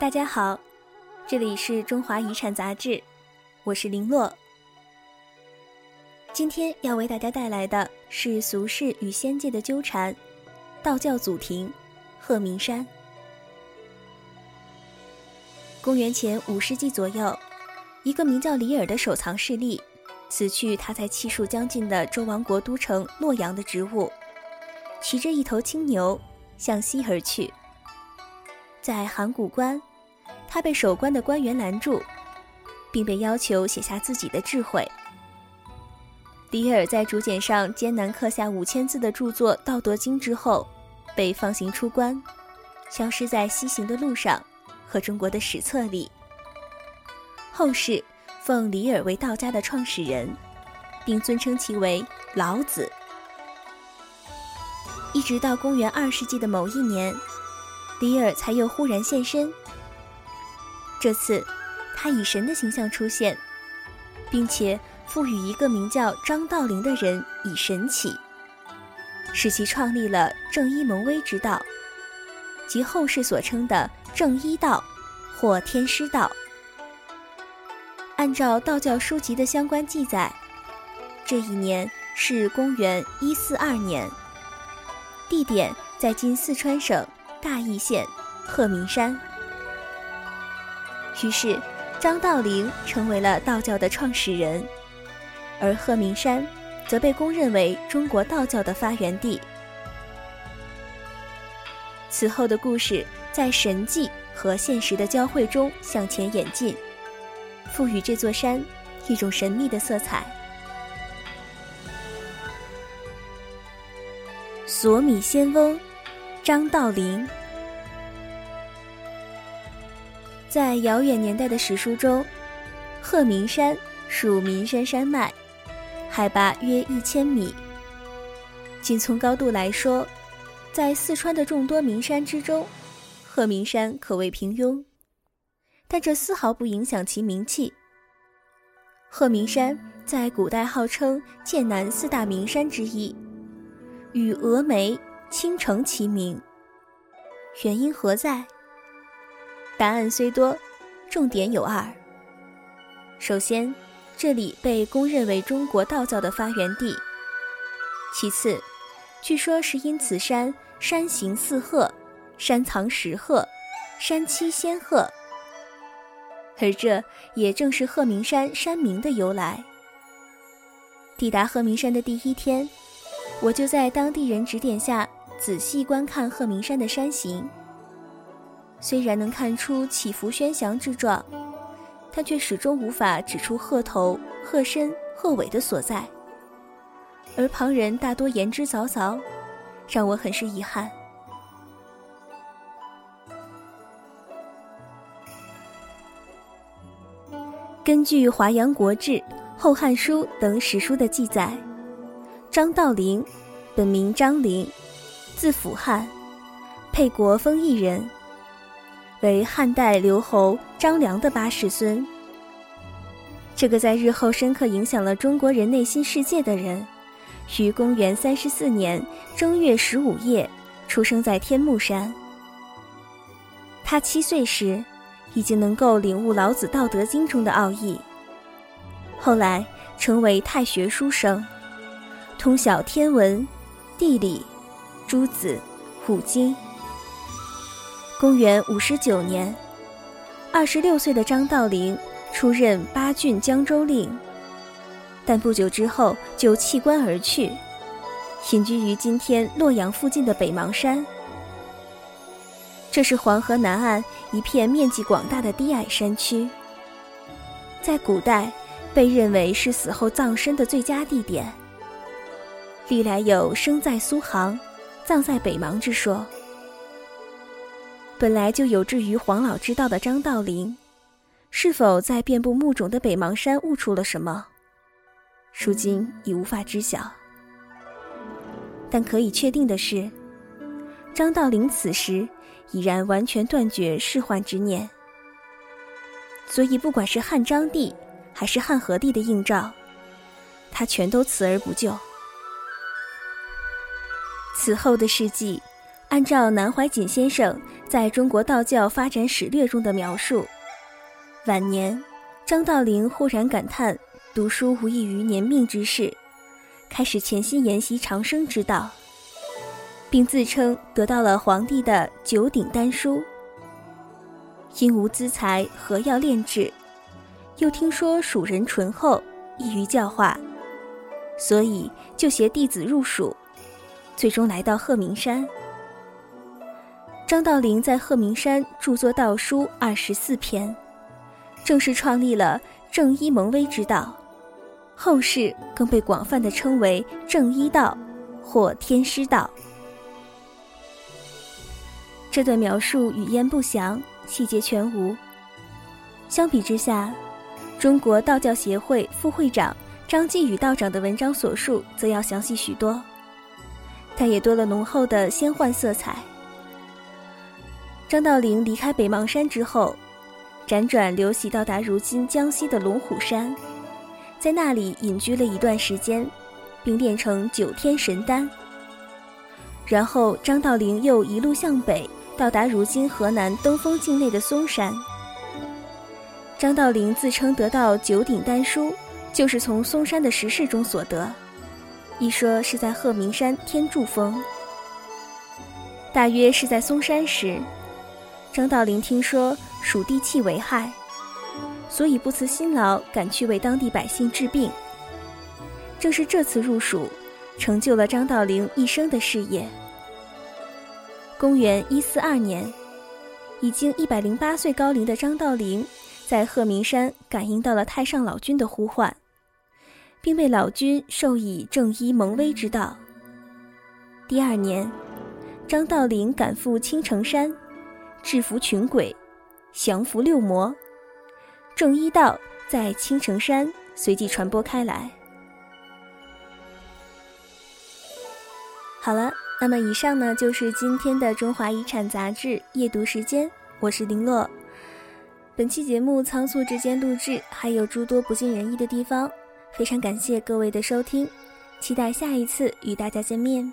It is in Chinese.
大家好，这里是中华遗产杂志，我是林洛。今天要为大家带来的是俗世与仙界的纠缠，道教祖庭鹤鸣山。公元前五世纪左右，一个名叫李耳的守藏势力，辞去他在气数将近的周王国都城洛阳的职务，骑着一头青牛向西而去，在函谷关。他被守关的官员拦住，并被要求写下自己的智慧。李尔在竹简上艰难刻下五千字的著作《道德经》之后，被放行出关，消失在西行的路上和中国的史册里。后世奉李尔为道家的创始人，并尊称其为老子。一直到公元二世纪的某一年，李尔才又忽然现身。这次，他以神的形象出现，并且赋予一个名叫张道陵的人以神起，使其创立了正一蒙威之道，即后世所称的正一道或天师道。按照道教书籍的相关记载，这一年是公元一四二年，地点在今四川省大邑县鹤鸣山。于是，张道陵成为了道教的创始人，而鹤鸣山则被公认为中国道教的发源地。此后的故事在神迹和现实的交汇中向前演进，赋予这座山一种神秘的色彩。索米仙翁，张道陵。在遥远年代的史书中，鹤鸣山属岷山山脉，海拔约一千米。仅从高度来说，在四川的众多名山之中，鹤鸣山可谓平庸，但这丝毫不影响其名气。鹤鸣山在古代号称剑南四大名山之一，与峨眉、青城齐名。原因何在？答案虽多，重点有二。首先，这里被公认为中国道教的发源地；其次，据说是因此山山形四鹤，山藏十鹤，山栖仙鹤，而这也正是鹤鸣山山名的由来。抵达鹤鸣山的第一天，我就在当地人指点下仔细观看鹤鸣山的山形。虽然能看出起伏轩翔之状，但却始终无法指出鹤头、鹤身、鹤尾的所在。而旁人大多言之凿凿，让我很是遗憾。根据《华阳国志》《后汉书》等史书的记载，张道陵，本名张陵，字辅汉，沛国丰邑人。为汉代刘侯张良的八世孙。这个在日后深刻影响了中国人内心世界的人，于公元三十四年正月十五夜出生在天目山。他七岁时，已经能够领悟老子《道德经》中的奥义，后来成为太学书生，通晓天文、地理、诸子、五经。公元五十九年，二十六岁的张道陵出任八郡江州令，但不久之后就弃官而去，隐居于今天洛阳附近的北邙山。这是黄河南岸一片面积广大的低矮山区，在古代被认为是死后葬身的最佳地点，历来有生在苏杭，葬在北邙之说。本来就有志于黄老之道的张道陵，是否在遍布墓冢的北邙山悟出了什么，如今已无法知晓。但可以确定的是，张道陵此时已然完全断绝仕宦之念，所以不管是汉章帝还是汉和帝的应召，他全都辞而不就。此后的事迹。按照南怀瑾先生在中国道教发展史略中的描述，晚年张道陵忽然感叹读书无异于年命之事，开始潜心研习长生之道，并自称得到了皇帝的九鼎丹书。因无资财，何要炼制？又听说蜀人醇厚，易于教化，所以就携弟子入蜀，最终来到鹤鸣山。张道陵在鹤鸣山著作道书二十四篇，正式创立了正一蒙威之道，后世更被广泛的称为正一道或天师道。这段描述语焉不详，细节全无。相比之下，中国道教协会副会长张继宇道长的文章所述则要详细许多，但也多了浓厚的仙幻色彩。张道陵离开北邙山之后，辗转流徙到达如今江西的龙虎山，在那里隐居了一段时间，并炼成九天神丹。然后，张道陵又一路向北，到达如今河南登封境内的嵩山。张道陵自称得到九鼎丹书，就是从嵩山的石室中所得，一说是在鹤鸣山天柱峰。大约是在嵩山时。张道陵听说蜀地气为害，所以不辞辛劳赶去为当地百姓治病。正是这次入蜀，成就了张道陵一生的事业。公元一四二年，已经一百零八岁高龄的张道陵，在鹤鸣山感应到了太上老君的呼唤，并被老君授以正一蒙威之道。第二年，张道陵赶赴青城山。制服群鬼，降服六魔，正一道在青城山随即传播开来。好了，那么以上呢就是今天的《中华遗产》杂志夜读时间，我是林洛。本期节目仓促之间录制，还有诸多不尽人意的地方，非常感谢各位的收听，期待下一次与大家见面。